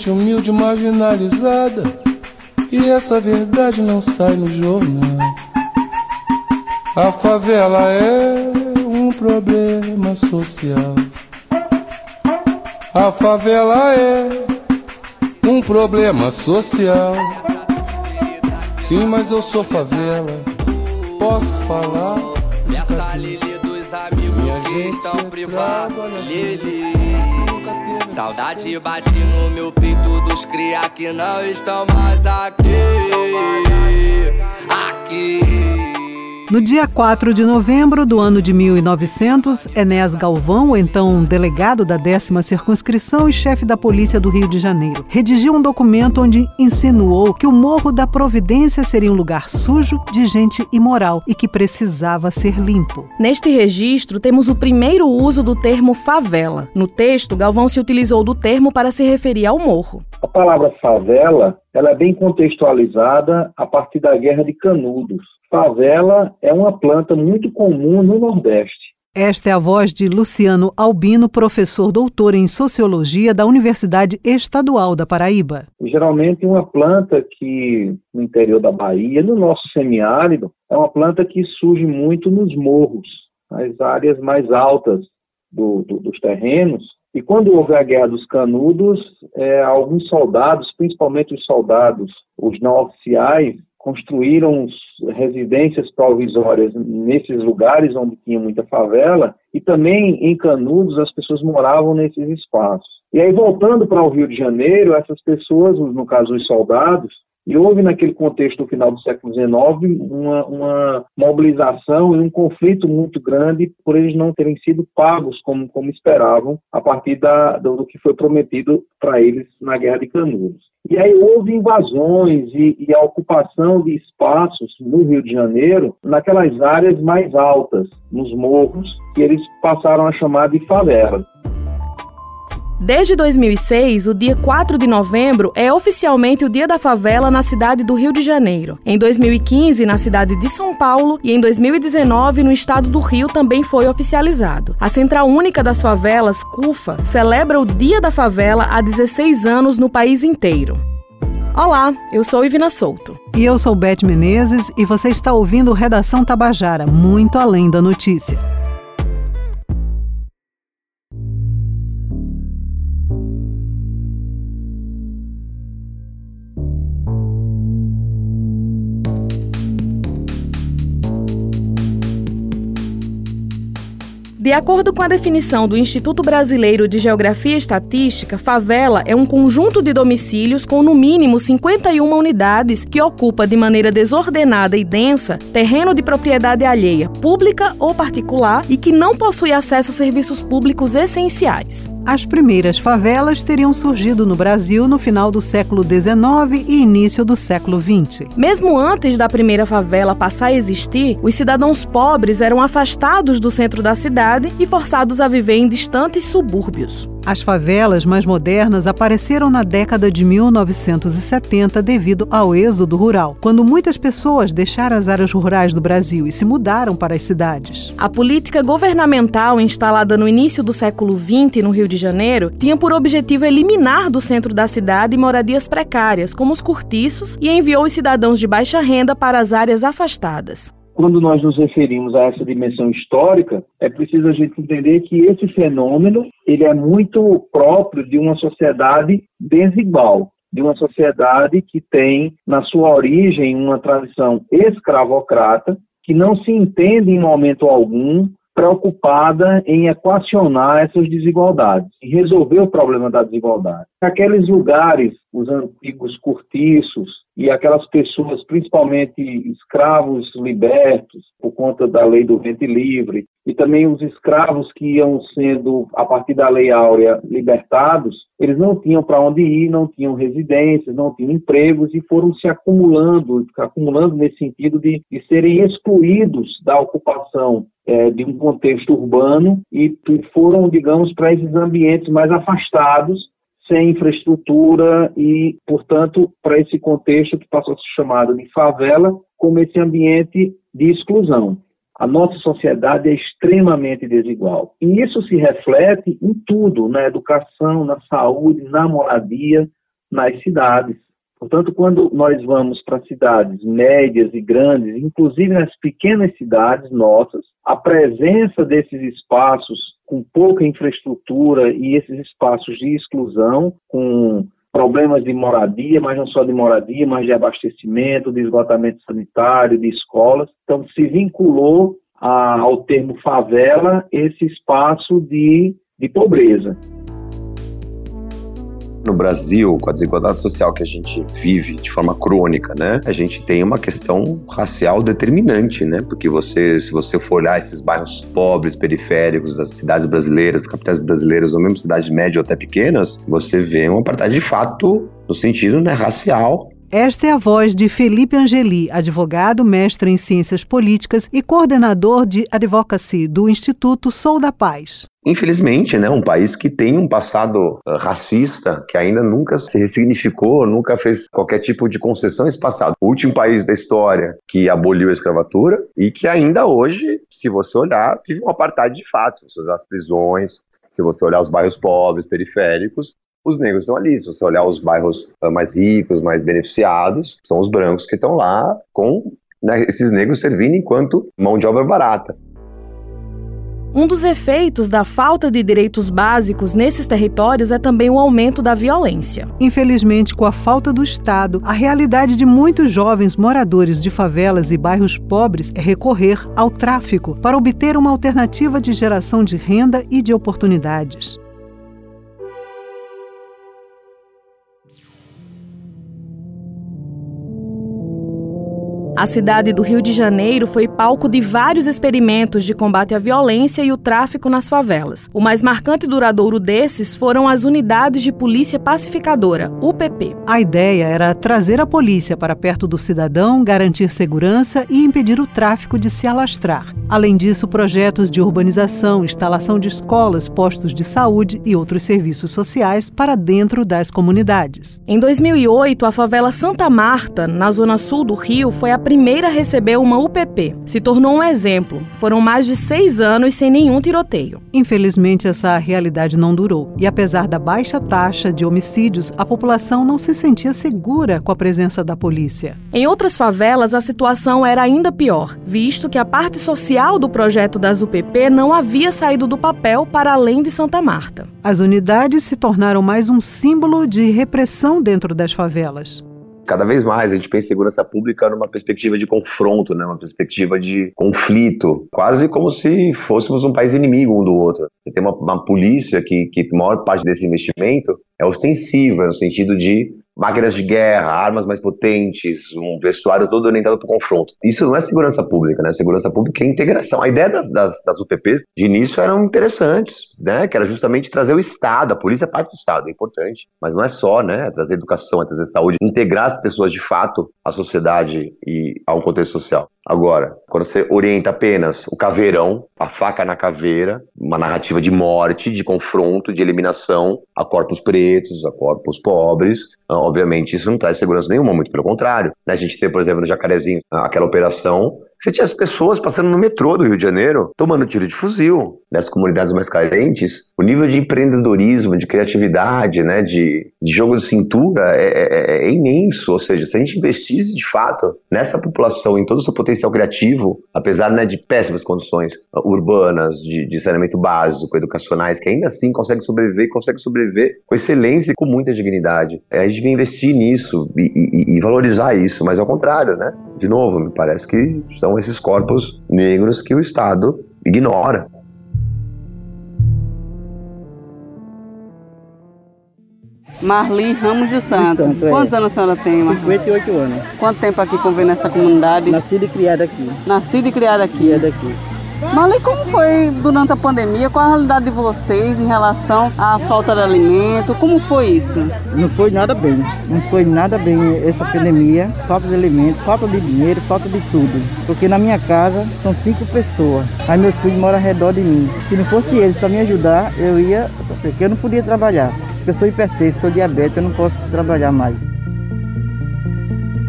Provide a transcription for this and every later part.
gente humilde marginalizada. E essa verdade não sai no jornal. A favela é um problema social. A favela é um problema social. Sim, mas eu sou favela. Posso falar? Essa Lili dos amigos Minha que estão privados. Lili. Saudade bate no meu peito dos cria que não estão mais aqui. Aqui. No dia 4 de novembro do ano de 1900, Enéas Galvão, então delegado da décima circunscrição e chefe da polícia do Rio de Janeiro, redigiu um documento onde insinuou que o Morro da Providência seria um lugar sujo de gente imoral e que precisava ser limpo. Neste registro, temos o primeiro uso do termo favela. No texto, Galvão se utilizou do termo para se referir ao morro. A palavra favela ela é bem contextualizada a partir da Guerra de Canudos. Favela é uma planta muito comum no Nordeste. Esta é a voz de Luciano Albino, professor doutor em Sociologia da Universidade Estadual da Paraíba. Geralmente uma planta que no interior da Bahia, no nosso semiárido, é uma planta que surge muito nos morros, nas áreas mais altas do, do, dos terrenos, e quando houve a Guerra dos Canudos, é, alguns soldados, principalmente os soldados, os não oficiais, construíram residências provisórias nesses lugares onde tinha muita favela e também em Canudos as pessoas moravam nesses espaços. E aí voltando para o Rio de Janeiro, essas pessoas, no caso os soldados, e houve, naquele contexto, no final do século XIX, uma, uma, mobilização e um conflito muito grande por eles não terem sido pagos como, como esperavam, a partir da, do, que foi prometido para eles na Guerra de Canudos. E aí houve invasões e, e, a ocupação de espaços no Rio de Janeiro, naquelas áreas mais altas, nos morros, que eles passaram a chamar de favela. Desde 2006, o dia 4 de novembro é oficialmente o Dia da Favela na cidade do Rio de Janeiro. Em 2015, na cidade de São Paulo e em 2019, no estado do Rio, também foi oficializado. A Central Única das Favelas, CUFA, celebra o Dia da Favela há 16 anos no país inteiro. Olá, eu sou Ivina Souto. E eu sou Beth Menezes e você está ouvindo Redação Tabajara, muito além da notícia. De acordo com a definição do Instituto Brasileiro de Geografia e Estatística, favela é um conjunto de domicílios com no mínimo 51 unidades que ocupa de maneira desordenada e densa terreno de propriedade alheia, pública ou particular, e que não possui acesso a serviços públicos essenciais. As primeiras favelas teriam surgido no Brasil no final do século XIX e início do século XX. Mesmo antes da primeira favela passar a existir, os cidadãos pobres eram afastados do centro da cidade e forçados a viver em distantes subúrbios. As favelas mais modernas apareceram na década de 1970 devido ao êxodo rural, quando muitas pessoas deixaram as áreas rurais do Brasil e se mudaram para as cidades. A política governamental instalada no início do século XX no Rio de Janeiro tinha por objetivo eliminar do centro da cidade moradias precárias, como os cortiços, e enviou os cidadãos de baixa renda para as áreas afastadas quando nós nos referimos a essa dimensão histórica, é preciso a gente entender que esse fenômeno ele é muito próprio de uma sociedade desigual, de uma sociedade que tem na sua origem uma tradição escravocrata, que não se entende em momento algum preocupada em equacionar essas desigualdades e resolver o problema da desigualdade. Aqueles lugares, os antigos cortiços e aquelas pessoas, principalmente escravos libertos por conta da lei do ventre livre, e também os escravos que iam sendo, a partir da lei áurea, libertados, eles não tinham para onde ir, não tinham residências, não tinham empregos e foram se acumulando, acumulando nesse sentido de, de serem excluídos da ocupação é, de um contexto urbano e foram, digamos, para esses ambientes mais afastados, sem infraestrutura e, portanto, para esse contexto que passou a ser chamado de favela, como esse ambiente de exclusão. A nossa sociedade é extremamente desigual. E isso se reflete em tudo, na educação, na saúde, na moradia, nas cidades. Portanto, quando nós vamos para cidades médias e grandes, inclusive nas pequenas cidades nossas, a presença desses espaços com pouca infraestrutura e esses espaços de exclusão, com problemas de moradia, mas não só de moradia, mas de abastecimento, de esgotamento sanitário, de escolas. Então, se vinculou a, ao termo favela esse espaço de, de pobreza no Brasil, com a desigualdade social que a gente vive de forma crônica, né? A gente tem uma questão racial determinante, né? Porque você, se você for olhar esses bairros pobres, periféricos das cidades brasileiras, capitais brasileiras, ou mesmo cidades médias ou até pequenas, você vê uma apartheid de fato no sentido né, racial esta é a voz de Felipe Angeli, advogado, mestre em ciências políticas e coordenador de advocacy do Instituto Sou da Paz. Infelizmente, né, um país que tem um passado uh, racista, que ainda nunca se ressignificou, nunca fez qualquer tipo de concessão esse passado. O último país da história que aboliu a escravatura e que ainda hoje, se você olhar, vive um apartheid de fato. Se você olhar as prisões, se você olhar os bairros pobres, periféricos, os negros estão ali. Se você olhar os bairros ah, mais ricos, mais beneficiados, são os brancos que estão lá com né, esses negros servindo enquanto mão de obra barata. Um dos efeitos da falta de direitos básicos nesses territórios é também o aumento da violência. Infelizmente, com a falta do Estado, a realidade de muitos jovens moradores de favelas e bairros pobres é recorrer ao tráfico para obter uma alternativa de geração de renda e de oportunidades. A cidade do Rio de Janeiro foi palco de vários experimentos de combate à violência e o tráfico nas favelas. O mais marcante e duradouro desses foram as Unidades de Polícia Pacificadora, UPP. A ideia era trazer a polícia para perto do cidadão, garantir segurança e impedir o tráfico de se alastrar. Além disso, projetos de urbanização, instalação de escolas, postos de saúde e outros serviços sociais para dentro das comunidades. Em 2008, a favela Santa Marta, na zona sul do Rio, foi a primeira a receber uma UPP. Se tornou um exemplo. Foram mais de seis anos sem nenhum tiroteio. Infelizmente, essa realidade não durou. E apesar da baixa taxa de homicídios, a população não se sentia segura com a presença da polícia. Em outras favelas, a situação era ainda pior, visto que a parte social do projeto das UPP não havia saído do papel para além de Santa Marta. As unidades se tornaram mais um símbolo de repressão dentro das favelas cada vez mais a gente pensa em segurança pública numa perspectiva de confronto, né? uma perspectiva de conflito, quase como se fôssemos um país inimigo um do outro. Tem uma, uma polícia que, que a maior parte desse investimento é ostensiva, no sentido de máquinas de guerra, armas mais potentes, um vestuário todo orientado para o confronto. Isso não é segurança pública, né? Segurança pública é integração. A ideia das, das, das UPPs, de início, eram interessantes, né? Que era justamente trazer o Estado, a polícia é parte do Estado, é importante. Mas não é só, né? É trazer educação, é trazer saúde, integrar as pessoas de fato à sociedade e ao contexto social. Agora, quando você orienta apenas o caveirão, a faca na caveira, uma narrativa de morte, de confronto, de eliminação a corpos pretos, a corpos pobres, ah, obviamente isso não traz segurança nenhuma, muito pelo contrário. A gente tem, por exemplo, no Jacarezinho, aquela operação você tinha as pessoas passando no metrô do Rio de Janeiro tomando tiro de fuzil. Nessas comunidades mais carentes, o nível de empreendedorismo, de criatividade, né, de, de jogo de cintura é, é, é, é imenso. Ou seja, se a gente investisse de fato nessa população, em todo o seu potencial criativo, apesar né, de péssimas condições urbanas, de, de saneamento básico, educacionais, que ainda assim consegue sobreviver e consegue sobreviver com excelência e com muita dignidade. É, a gente devia investir nisso e, e, e valorizar isso, mas ao contrário, né? De novo, me parece que são esses corpos negros que o Estado ignora. Marli Ramos de Santo. Santo é. Quantos é. anos a senhora tem, Marli? 58 anos. Quanto tempo aqui convivendo nessa comunidade? Nascida e criada aqui. Nascida e criada aqui. Criada aqui. Marli, como foi durante a pandemia? Qual a realidade de vocês em relação à falta de alimento? Como foi isso? Não foi nada bem. Não foi nada bem essa pandemia. Falta de alimento, falta de dinheiro, falta de tudo. Porque na minha casa são cinco pessoas. Aí meus filhos moram ao redor de mim. Se não fosse eles só me ajudar, eu ia. Porque eu não podia trabalhar. Porque eu sou hipertenso, sou diabético, eu não posso trabalhar mais.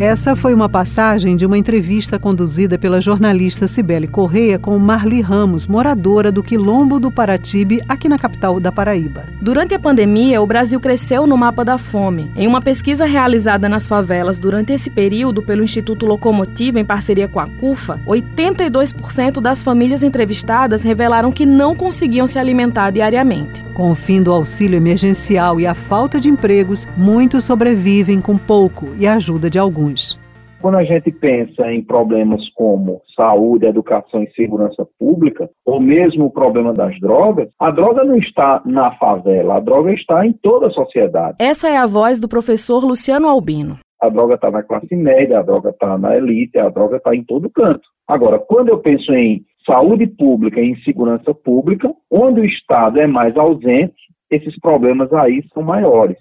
Essa foi uma passagem de uma entrevista conduzida pela jornalista Cibele Correia com Marli Ramos, moradora do Quilombo do Paratibe, aqui na capital da Paraíba. Durante a pandemia, o Brasil cresceu no mapa da fome. Em uma pesquisa realizada nas favelas durante esse período pelo Instituto Locomotiva em parceria com a CUFA, 82% das famílias entrevistadas revelaram que não conseguiam se alimentar diariamente. Com o fim do auxílio emergencial e a falta de empregos, muitos sobrevivem com pouco e a ajuda de alguns. Quando a gente pensa em problemas como saúde, educação e segurança pública, ou mesmo o problema das drogas, a droga não está na favela, a droga está em toda a sociedade. Essa é a voz do professor Luciano Albino. A droga está na classe média, a droga está na elite, a droga está em todo canto. Agora, quando eu penso em saúde pública e em segurança pública, onde o Estado é mais ausente, esses problemas aí são maiores.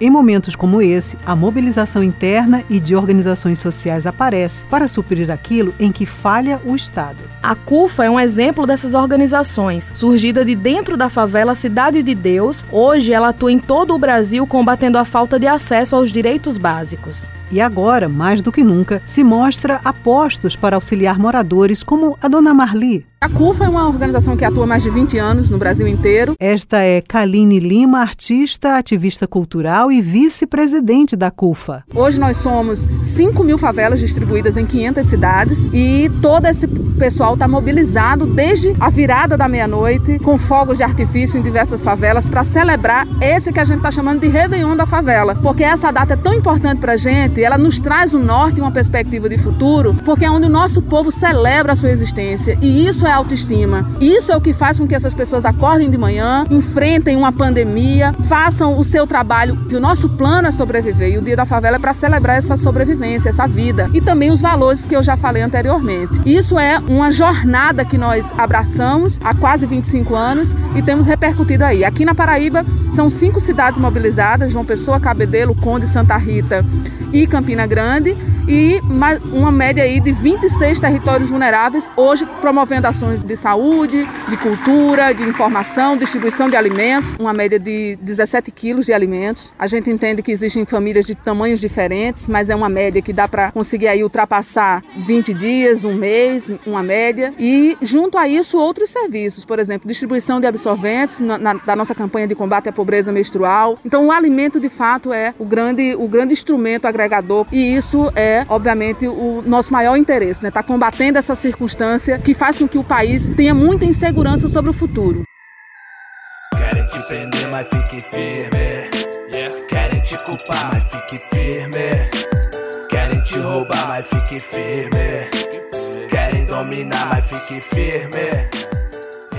Em momentos como esse, a mobilização interna e de organizações sociais aparece para suprir aquilo em que falha o Estado. A CUFA é um exemplo dessas organizações. Surgida de dentro da favela Cidade de Deus, hoje ela atua em todo o Brasil combatendo a falta de acesso aos direitos básicos. E agora, mais do que nunca, se mostra a postos para auxiliar moradores como a dona Marli, a CUFA é uma organização que atua mais de 20 anos no Brasil inteiro. Esta é Kaline Lima, artista, ativista cultural e vice-presidente da CUFA. Hoje nós somos 5 mil favelas distribuídas em 500 cidades e todo esse pessoal está mobilizado desde a virada da meia-noite com fogos de artifício em diversas favelas para celebrar esse que a gente está chamando de Réveillon da favela. Porque essa data é tão importante para a gente, ela nos traz um norte e uma perspectiva de futuro, porque é onde o nosso povo celebra a sua existência e isso é autoestima. Isso é o que faz com que essas pessoas acordem de manhã, enfrentem uma pandemia, façam o seu trabalho. Que o nosso plano é sobreviver e o Dia da Favela é para celebrar essa sobrevivência, essa vida e também os valores que eu já falei anteriormente. Isso é uma jornada que nós abraçamos há quase 25 anos e temos repercutido aí. Aqui na Paraíba são cinco cidades mobilizadas: João Pessoa, Cabedelo, Conde, Santa Rita e Campina Grande e uma média aí de 26 territórios vulneráveis, hoje promovendo ações de saúde, de cultura, de informação, distribuição de alimentos, uma média de 17 quilos de alimentos. A gente entende que existem famílias de tamanhos diferentes, mas é uma média que dá para conseguir aí ultrapassar 20 dias, um mês, uma média. E junto a isso, outros serviços, por exemplo, distribuição de absorventes na, na, da nossa campanha de combate à pobreza menstrual. Então, o alimento de fato é o grande, o grande instrumento agregador e isso é é, obviamente, o nosso maior interesse, né? Está combatendo essa circunstância que faz com que o país tenha muita insegurança sobre o futuro. Querem te prender, mas fique firme. Querem te culpar, mas fique firme. Querem te roubar, mas fique firme. Querem dominar, mas fique firme.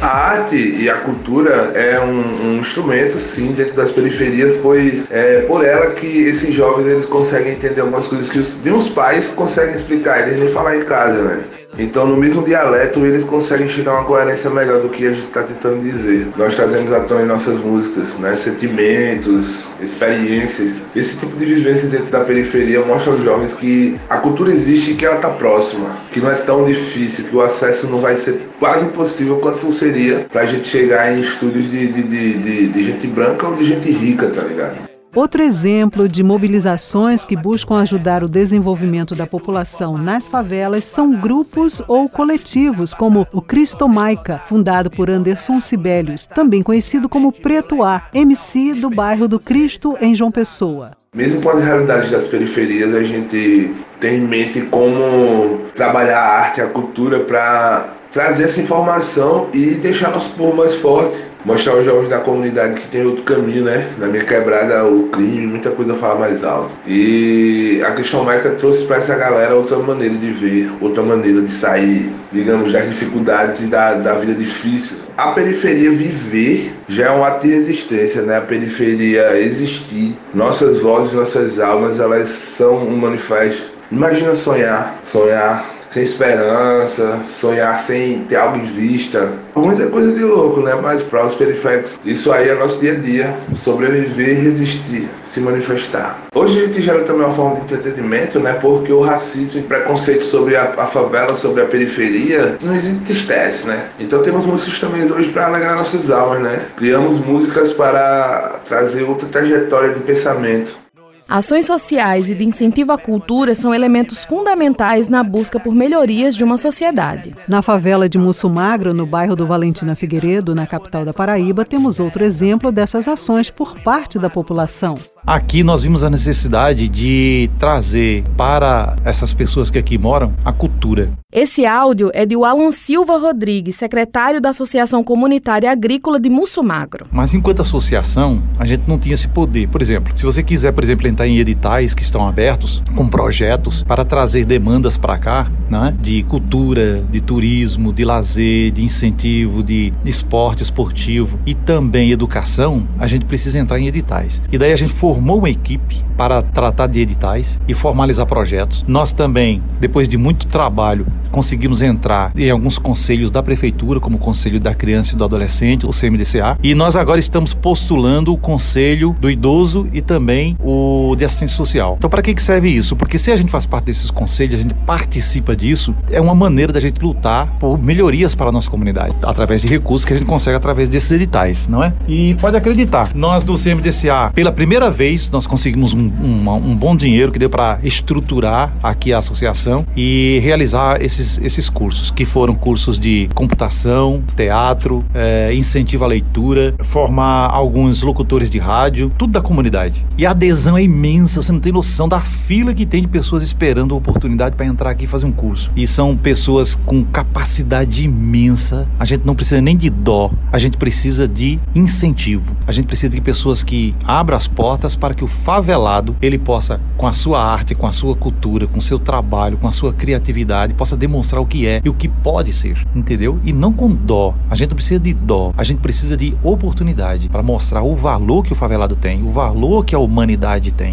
A arte e a cultura é um, um, instrumento, sim, dentro das periferias, pois é por ela que esses jovens eles conseguem entender algumas coisas que os, os pais conseguem explicar, eles nem falar em casa, né? Então, no mesmo dialeto, eles conseguem chegar a uma coerência melhor do que a gente está tentando dizer. Nós trazemos à tona em nossas músicas, né? Sentimentos, experiências. Esse tipo de vivência dentro da periferia mostra aos jovens que a cultura existe e que ela está próxima, que não é tão difícil, que o acesso não vai ser quase impossível quanto seria para a gente chegar em estúdios de, de, de, de, de gente branca ou de gente rica, tá ligado? Outro exemplo de mobilizações que buscam ajudar o desenvolvimento da população nas favelas são grupos ou coletivos, como o Cristo Maica, fundado por Anderson Sibelius, também conhecido como Preto A, MC do bairro do Cristo, em João Pessoa. Mesmo com as realidades das periferias, a gente tem em mente como trabalhar a arte, a cultura para trazer essa informação e deixar nosso povo mais forte mostrar aos jovens da comunidade que tem outro caminho, né? Na minha quebrada, o crime, muita coisa fala mais alto. E a questão Maica trouxe para essa galera outra maneira de ver, outra maneira de sair, digamos, das dificuldades e da, da vida difícil. A periferia viver já é um ato de resistência, né? A periferia existir, nossas vozes, nossas almas, elas são um manifesto. Imagina sonhar, sonhar sem esperança, sonhar sem ter algo em vista. Muita coisa de louco, né? Mas para os periféricos, isso aí é nosso dia a dia. Sobreviver, resistir, se manifestar. Hoje a gente gera também uma forma de entretenimento, né? Porque o racismo e preconceito sobre a, a favela, sobre a periferia, não existe, né? Então temos músicas também hoje para alegrar nossas almas, né? Criamos músicas para trazer outra trajetória de pensamento Ações sociais e de incentivo à cultura são elementos fundamentais na busca por melhorias de uma sociedade. Na favela de Mussumagro, no bairro do Valentina Figueiredo, na capital da Paraíba, temos outro exemplo dessas ações por parte da população. Aqui nós vimos a necessidade de trazer para essas pessoas que aqui moram a cultura. Esse áudio é de Alan Silva Rodrigues, secretário da Associação Comunitária Agrícola de Mussumagro. Mas enquanto associação, a gente não tinha esse poder. Por exemplo, se você quiser, por exemplo, entrar em editais que estão abertos com projetos para trazer demandas para cá, né, de cultura, de turismo, de lazer, de incentivo, de esporte esportivo e também educação, a gente precisa entrar em editais. E daí a gente formou uma equipe para tratar de editais e formalizar projetos. Nós também, depois de muito trabalho, conseguimos entrar em alguns conselhos da prefeitura, como o Conselho da Criança e do Adolescente, o CMDCA, e nós agora estamos postulando o Conselho do Idoso e também o de Assistência Social. Então, para que serve isso? Porque se a gente faz parte desses conselhos, a gente participa disso, é uma maneira da gente lutar por melhorias para a nossa comunidade, através de recursos que a gente consegue através desses editais, não é? E pode acreditar, nós do CMDCA, pela primeira vez, nós conseguimos um, um, um bom dinheiro que deu para estruturar aqui a associação e realizar esses esses, esses cursos, que foram cursos de computação, teatro, é, incentivo à leitura, formar alguns locutores de rádio, tudo da comunidade. E a adesão é imensa, você não tem noção da fila que tem de pessoas esperando a oportunidade para entrar aqui e fazer um curso. E são pessoas com capacidade imensa. A gente não precisa nem de dó, a gente precisa de incentivo. A gente precisa de pessoas que abram as portas para que o favelado ele possa, com a sua arte, com a sua cultura, com o seu trabalho, com a sua criatividade, possa demonstrar o que é e o que pode ser, entendeu? E não com dó. A gente não precisa de dó, a gente precisa de oportunidade para mostrar o valor que o favelado tem, o valor que a humanidade tem.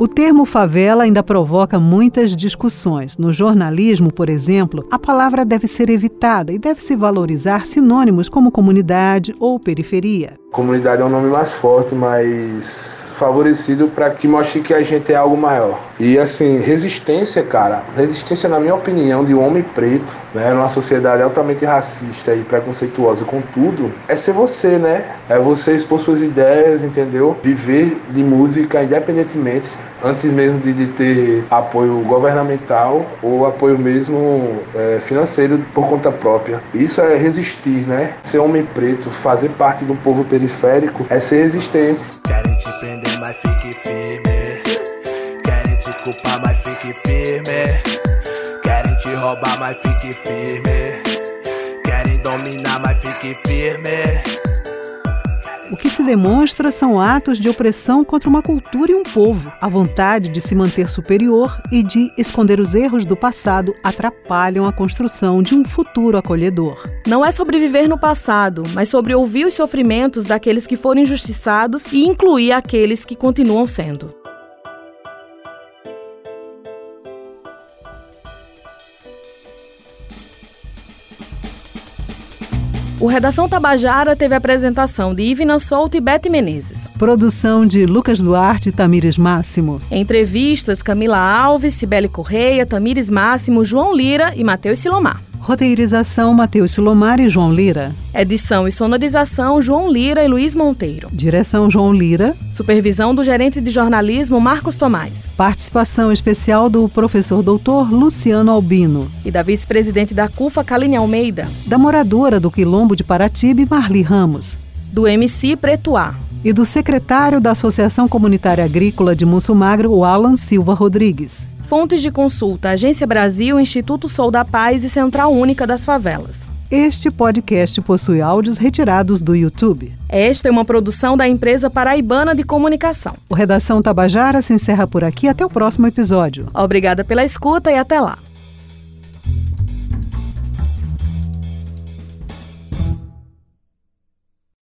O termo favela ainda provoca muitas discussões. No jornalismo, por exemplo, a palavra deve ser evitada e deve-se valorizar sinônimos como comunidade ou periferia. Comunidade é um nome mais forte, mais favorecido para que mostre que a gente é algo maior. E assim, resistência, cara, resistência, na minha opinião, de um homem preto, né, numa sociedade altamente racista e preconceituosa com tudo, é ser você, né? É você expor suas ideias, entendeu? Viver de música independentemente antes mesmo de, de, ter apoio governamental ou apoio mesmo é, financeiro por conta própria. Isso é resistir, né? Ser homem preto, fazer parte do povo periférico é ser resistente. Querem te prender, mas fique firme. Querem te culpar, mas fique firme. Querem te roubar, mas fique firme. Querem dominar, mas fique firme. O que se demonstra são atos de opressão contra uma cultura e um povo. A vontade de se manter superior e de esconder os erros do passado atrapalham a construção de um futuro acolhedor. Não é sobreviver no passado, mas sobre ouvir os sofrimentos daqueles que foram injustiçados e incluir aqueles que continuam sendo. O Redação Tabajara teve a apresentação de Ivina Souto e Bete Menezes. Produção de Lucas Duarte e Tamires Máximo. Entrevistas Camila Alves, Cibele Correia, Tamires Máximo, João Lira e Matheus Silomar. Roteirização Matheus Silomar e João Lira. Edição e sonorização João Lira e Luiz Monteiro. Direção João Lira. Supervisão do gerente de jornalismo Marcos Tomás. Participação especial do professor doutor Luciano Albino. E da vice-presidente da CUFA Kaline Almeida. Da moradora do Quilombo de Paratibe Marli Ramos. Do MC Pretuá e do secretário da Associação Comunitária Agrícola de Mussumagro, o Alan Silva Rodrigues. Fontes de consulta: Agência Brasil, Instituto Sou da Paz e Central Única das Favelas. Este podcast possui áudios retirados do YouTube. Esta é uma produção da empresa paraibana de comunicação. O Redação Tabajara se encerra por aqui. Até o próximo episódio. Obrigada pela escuta e até lá.